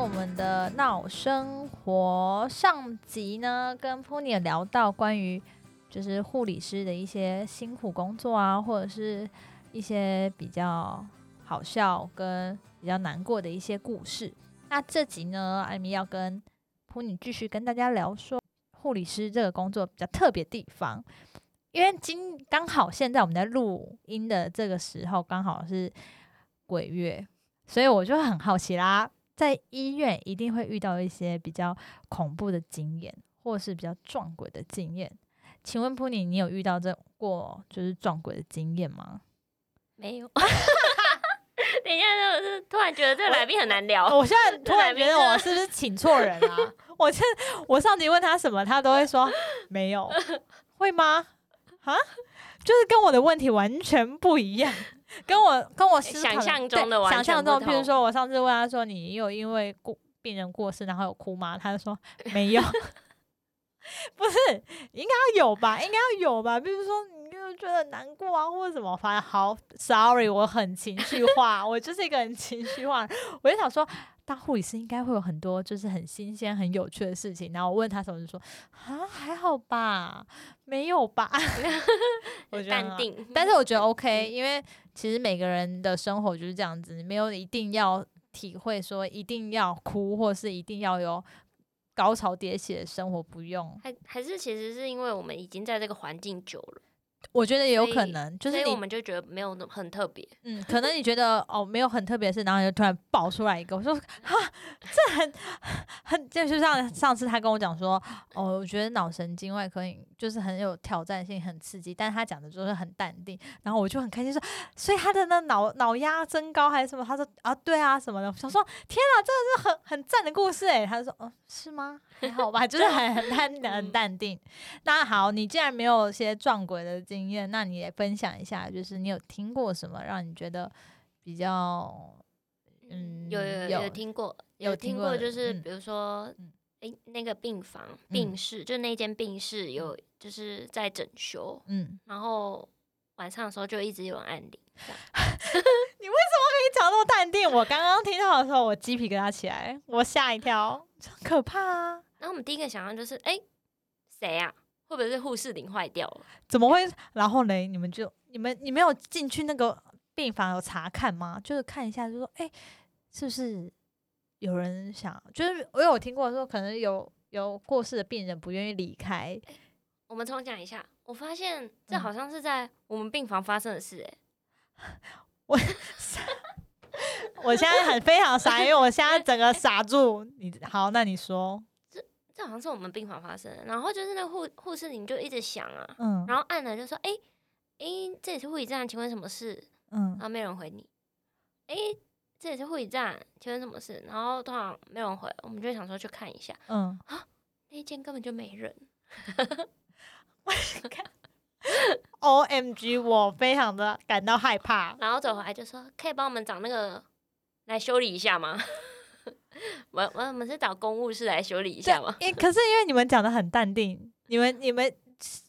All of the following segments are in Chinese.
我们的闹生活。上集呢，跟 Pony 聊到关于就是护理师的一些辛苦工作啊，或者是一些比较好笑跟比较难过的一些故事。那这集呢，艾米要跟 Pony 继续跟大家聊说护理师这个工作比较特别地方，因为今刚好现在我们在录音的这个时候，刚好是鬼月。所以我就很好奇啦，在医院一定会遇到一些比较恐怖的经验，或是比较撞鬼的经验。请问 Pony，你有遇到这过就是撞鬼的经验吗？没有。等一下，我是突然觉得这个来宾很难聊。我现在 突然觉得我是不是请错人啊？我现我上集问他什么，他都会说没有，会吗？啊？就是跟我的问题完全不一样。跟我跟我想象中的想象中，譬如说我上次问他说：“你有因为过病人过世然后有哭吗？”他就说 没有，不是应该要有吧？应该要有吧？比如说你就觉得难过啊，或者什么，反正好，sorry，我很情绪化，我就是一个很情绪化，我就想说。当护理师应该会有很多就是很新鲜、很有趣的事情。然后我问他什么，就说啊还好吧，没有吧。我淡定，但是我觉得 OK，因为其实每个人的生活就是这样子，没有一定要体会说一定要哭，或是一定要有高潮迭起的生活，不用。还还是其实是因为我们已经在这个环境久了。我觉得也有可能，就是我们就觉得没有那很特别，嗯，可能你觉得哦没有很特别的事，然后就突然爆出来一个，我说哈，这很很就是像上次他跟我讲说，哦，我觉得脑神经外科就是很有挑战性，很刺激，但是他讲的就是很淡定，然后我就很开心说，所以他的那脑脑压增高还是什么，他说啊对啊什么的，我想说天啊，这个是很很赞的故事诶，他就说哦是吗？还好吧，就是很很淡很淡定。那好，你既然没有些撞鬼的经验，那你也分享一下，就是你有听过什么让你觉得比较嗯有有有听过有听过，就是比如说哎那个病房病室，就那间病室有就是在整修，嗯，然后晚上的时候就一直有人按铃。你为什么可以讲那么淡定？我刚刚听到的时候，我鸡皮疙瘩起来，我吓一跳，很可怕啊！然后我们第一个想象就是，哎，谁呀？会不会是护士铃坏掉了？怎么会？然后呢？你们就你们你没有进去那个病房有查看吗？就是看一下，就说，哎，是不是有人想？就是我有听过说，可能有有过世的病人不愿意离开。我们重讲一下，我发现这好像是在我们病房发生的事，哎，我我现在很非常傻，因为我现在整个傻住。你好，那你说。这好像是我们病房发生的，然后就是那护护士你就一直响啊，嗯，然后按了就说，哎哎，这里是护理站，请问什么事？嗯，然后没人回你，哎，这里是护理站，请问什么事？然后通常没人回，我们就想说去看一下，嗯，啊，那间根本就没人，我看，O M G，我非常的感到害怕，然后走回来就说，可以帮我们找那个来修理一下吗？我我我们是找公务室来修理一下吗？因可是因为你们讲的很淡定，你们你们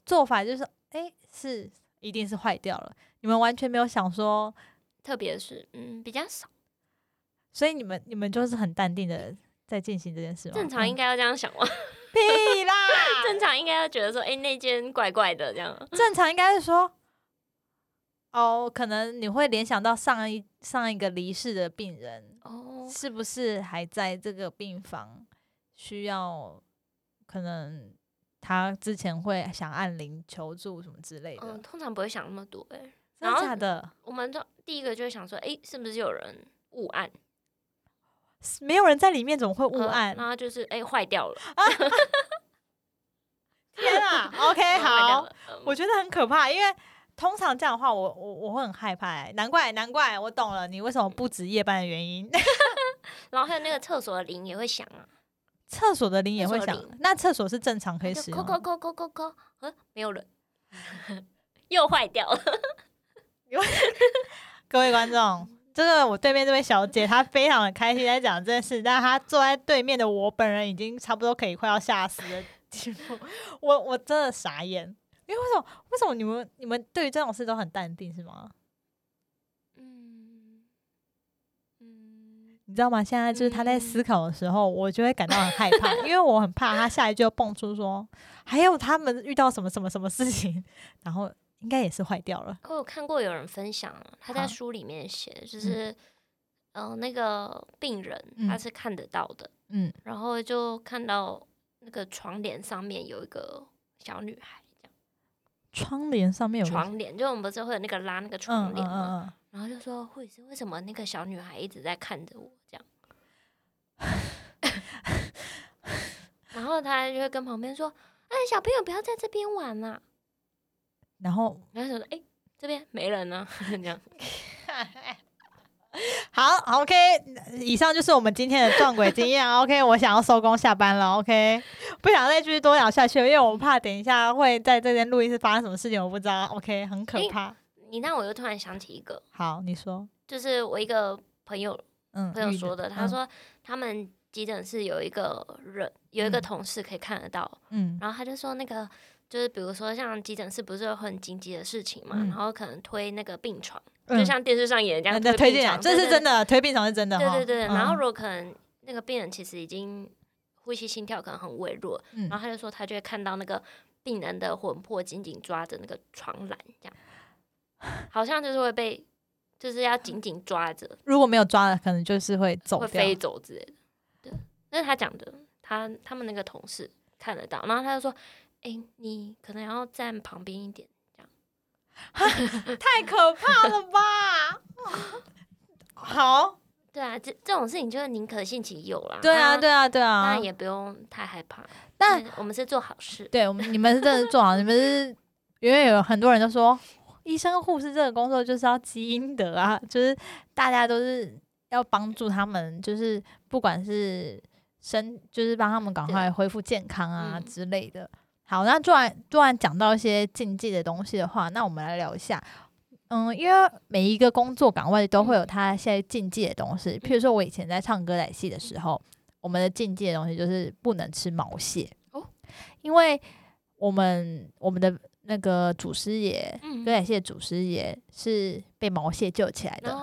做法就是，哎，是一定是坏掉了，你们完全没有想说，特别是嗯比较少，所以你们你们就是很淡定的在进行这件事吗？正常应该要这样想吗？屁啦！正常应该要觉得说，哎，那间怪怪的这样。正常应该是说。哦，可能你会联想到上一上一个离世的病人，哦，是不是还在这个病房？需要可能他之前会想按铃求助什么之类的。嗯，通常不会想那么多，哎，真的假的？我们就第一个就会想说，哎，是不是有人误按？没有人在里面，怎么会误按？然后就是哎，坏掉了。天啊！OK，好，我觉得很可怕，因为。通常这样的话，我我我会很害怕。难怪难怪，我懂了，你为什么不值夜班的原因。然后还有那个厕所的铃也会响啊，厕所的铃也会响。那厕所是正常可以使用。扣扣扣扣扣扣，没有人，又坏掉了。各位观众，这个我对面这位小姐，她非常的开心在讲这件事，但她坐在对面的我本人已经差不多可以快要吓死了。我我真的傻眼。因为为什么？为什么你们你们对于这种事都很淡定是吗？嗯嗯，你知道吗？现在就是他在思考的时候，我就会感到很害怕，因为我很怕他下一句又蹦出说，还有他们遇到什么什么什么事情，然后应该也是坏掉了。我有看过有人分享，他在书里面写，就是嗯，那个病人他是看得到的，嗯，然后就看到那个床帘上面有一个小女孩。窗帘上面有窗帘，就我们不是会有那个拉那个窗帘吗？然后就说护士为什么那个小女孩一直在看着我这样？然后他就会跟旁边说：“哎，小朋友不要在这边玩呐。”然后然后说：“哎，这边没人呢。”这样。好，OK，以上就是我们今天的撞鬼经验。OK，我想要收工下班了。OK，不想再继续多聊下去，因为我怕等一下会在这边录音室发生什么事情，我不知道。OK，很可怕。你让我又突然想起一个，好，你说，就是我一个朋友，嗯，朋友说的，他说他们急诊室有一个人，有一个同事可以看得到，嗯，然后他就说那个。就是比如说像急诊室不是有很紧急的事情嘛，然后可能推那个病床，就像电视上演这样推病床，这是真的，推病床是真的。对对对，然后如果可能那个病人其实已经呼吸心跳可能很微弱，然后他就说他就会看到那个病人的魂魄紧紧抓着那个床栏，这样好像就是会被就是要紧紧抓着，如果没有抓，可能就是会走会飞走之类的。对，那是他讲的，他他们那个同事看得到，然后他就说。哎，你可能要站旁边一点，这样，太可怕了吧？好，对啊，这这种事情就是宁可信其有啦。对啊，对啊，对啊，那也不用太害怕。但我们是做好事，对我们你们是真的做好，你们是因为有很多人都说，医生、护士这个工作就是要积阴德啊，就是大家都是要帮助他们，就是不管是身，就是帮他们赶快恢复健康啊之类的。好，那突然突然讲到一些禁忌的东西的话，那我们来聊一下。嗯，因为每一个工作岗位都会有它现在禁忌的东西。譬如说，我以前在唱歌仔戏的时候，我们的禁忌的东西就是不能吃毛蟹哦，因为我们我们的那个祖师爷，歌仔戏的祖师爷是被毛蟹救起来的，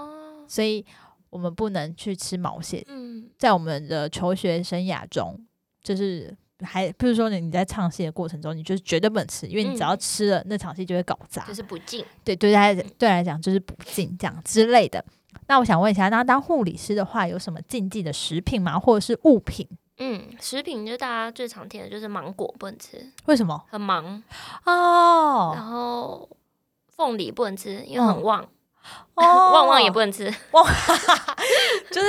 所以我们不能去吃毛蟹。嗯，在我们的求学生涯中，就是。还不是说你你在唱戏的过程中，你就是绝对不能吃，因为你只要吃了，那场戏就会搞砸，就是不敬。对对来对来讲就是不敬这样之类的。那我想问一下，那当护理师的话，有什么禁忌的食品吗？或者是物品？嗯，食品就大家最常听的就是芒果不能吃，为什么？很忙哦。然后凤梨不能吃，因为很旺。哦，旺旺也不能吃，旺就是。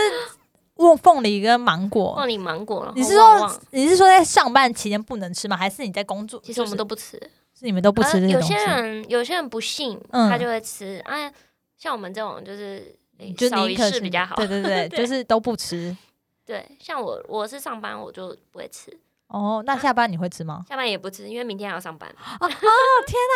旺凤梨跟芒果，凤梨芒果你是说你是说在上班期间不能吃吗？还是你在工作？其实我们都不吃，是你们都不吃有些人有些人不信，他就会吃。哎，像我们这种就是少一事比较好。对对对，就是都不吃。对，像我我是上班我就不会吃。哦，那下班你会吃吗？下班也不吃，因为明天还要上班。哦天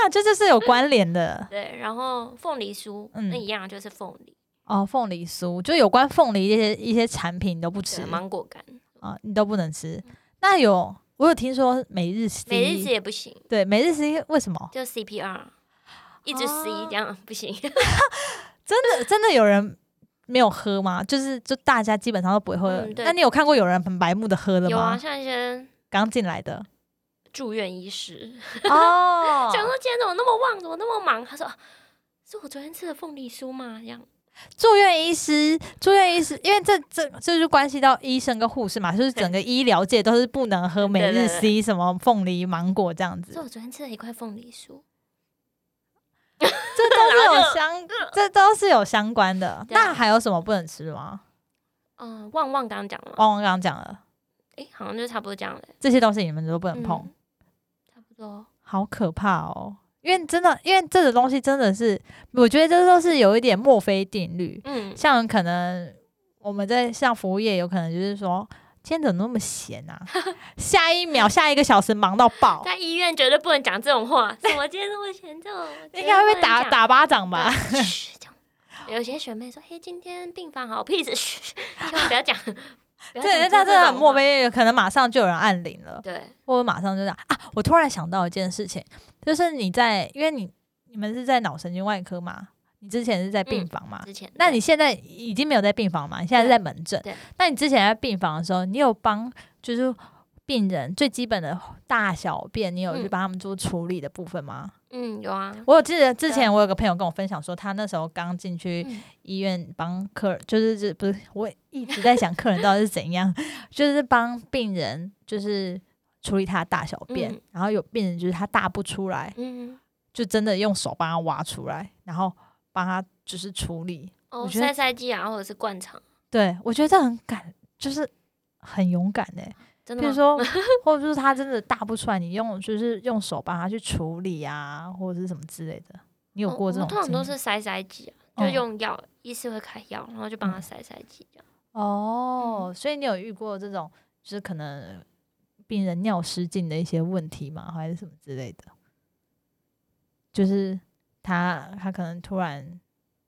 哪，这就是有关联的。对，然后凤梨酥嗯那一样就是凤梨。哦，凤梨酥就有关凤梨一些一些产品你都不吃，芒果干啊，你都不能吃。那有我有听说每日 C，每日 C 也不行。对，每日 C 为什么？就 CPR，一直 C 这样不行。真的真的有人没有喝吗？就是就大家基本上都不会喝。那你有看过有人很白目的喝的吗？有啊，像一些刚进来的住院医师哦，想说今天怎么那么旺，怎么那么忙？他说是我昨天吃的凤梨酥吗？这样。住院医师，住院医师，因为这这这就关系到医生跟护士嘛，就是整个医疗界都是不能喝 每日 C 什么凤梨芒果这样子。我昨天吃了一块凤梨酥，这都是有相，这都是有相关的。那还有什么不能吃吗？嗯，旺旺刚刚讲了，旺旺刚刚讲了，哎，好像就差不多这样了。这些东西你们都不能碰，差不多，好可怕哦。因为真的，因为这个东西真的是，我觉得这都是有一点墨菲定律。嗯，像可能我们在像服务业，有可能就是说，今天怎么那么闲啊？下一秒、下一个小时忙到爆。在医院绝对不能讲这种话。怎么今天这么闲？这种 应该会被打打巴掌吧？有些学妹说：“嘿，今天病房好屁事，千万不要讲。”对，但这很墨菲，可能马上就有人按铃了。对，或者马上就这样啊！我突然想到一件事情。就是你在，因为你你们是在脑神经外科嘛，你之前是在病房嘛？之前。那你现在已经没有在病房嘛？你现在是在门诊。对。那你之前在病房的时候，你有帮就是病人最基本的大小便，你有去帮他们做处理的部分吗？嗯，有啊。我有记得之前我有个朋友跟我分享说，他那时候刚进去医院帮客人，就是这不是我一直在想客人到底是怎样，就是帮病人就是处理他的大小便，然后有病人就是他大不出来，嗯，就真的用手帮他挖出来，然后帮他就是处理。哦，塞塞剂啊，或者是灌肠。对，我觉得这很敢，就是很勇敢哎。比如说，或者就是他真的大不出来，你用就是用手帮他去处理啊，或者是什么之类的。你有过这种？通常都是塞塞剂啊，就用药，医师会开药，然后就帮他塞塞剂这样。哦，所以你有遇过这种，就是可能病人尿失禁的一些问题吗？还是什么之类的？就是他他可能突然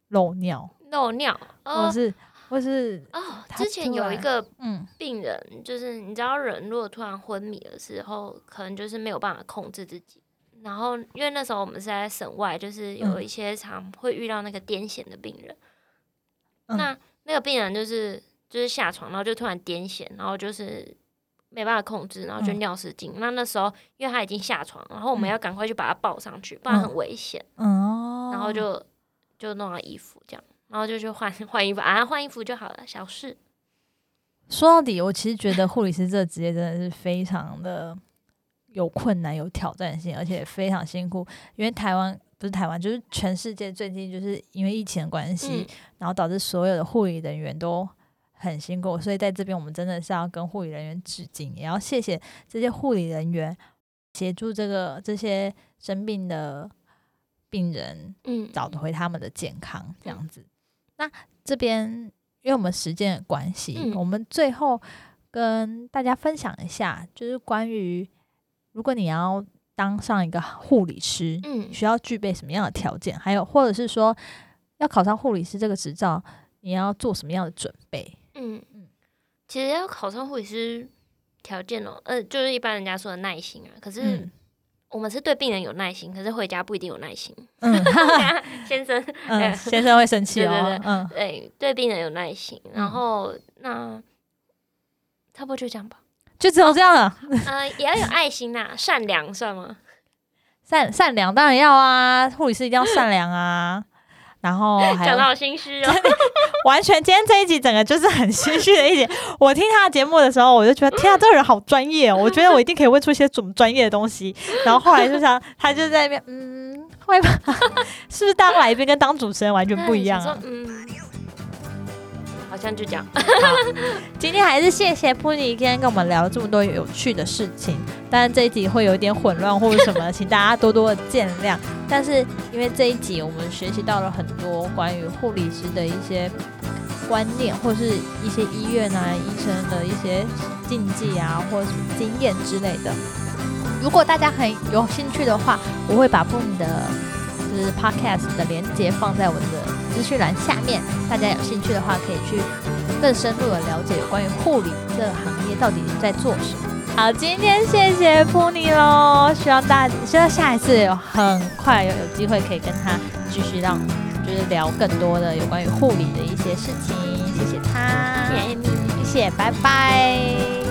漏尿，漏尿，或是。或是哦，之前有一个嗯病人，就是你知道，人如果突然昏迷的时候，可能就是没有办法控制自己。然后因为那时候我们是在省外，就是有一些常会遇到那个癫痫的病人。那那个病人就是就是下床，然后就突然癫痫，然后就是没办法控制，然后就尿失禁。那那时候因为他已经下床，然后我们要赶快去把他抱上去，不然很危险。哦，然后就就弄了衣服这样。然后就去换 换衣服啊，换衣服就好了，小事。说到底，我其实觉得护理师这个职业真的是非常的有困难、有挑战性，而且非常辛苦。因为台湾不是台湾，就是全世界最近就是因为疫情的关系，然后导致所有的护理人员都很辛苦。所以在这边，我们真的是要跟护理人员致敬，也要谢谢这些护理人员协助这个这些生病的病人，嗯，找回他们的健康，这样子。那这边，因为我们时间的关系，我们最后跟大家分享一下，就是关于如果你要当上一个护理师，嗯，需要具备什么样的条件，还有或者是说要考上护理师这个执照，你要做什么样的准备？嗯嗯，其实要考上护理师条件哦，呃，就是一般人家说的耐心啊，可是。我们是对病人有耐心，可是回家不一定有耐心。嗯，先生，嗯，先生会生气哦。嗯，对，对病人有耐心，然后那差不多就这样吧，就只有这样了。呃，也要有爱心呐，善良算吗？善善良当然要啊，护理师一定要善良啊。然后讲到心虚哦，完全今天这一集整个就是很心虚的一集。我听他的节目的时候，我就觉得天啊，这个人好专业哦！我觉得我一定可以问出一些么专业的东西。然后后来就想，他就在那边，嗯，会吧？是不是当来宾跟当主持人完全不一样啊？嗯。那就这样。今天还是谢谢普尼今天跟我们聊这么多有趣的事情，当然这一集会有一点混乱或者什么，请大家多多的见谅。但是因为这一集我们学习到了很多关于护理师的一些观念，或是一些医院啊医生的一些禁忌啊，或者什么经验之类的。如果大家很有兴趣的话，我会把 Pony 的就是 podcast 的连接放在我的。资讯栏下面，大家有兴趣的话，可以去更深入的了解有关于护理这个行业到底在做什么。好，今天谢谢普尼喽，希望大，希望下一次有很快有有机会可以跟他继续让就是聊更多的有关于护理的一些事情。谢谢他，谢谢你，谢谢，拜拜。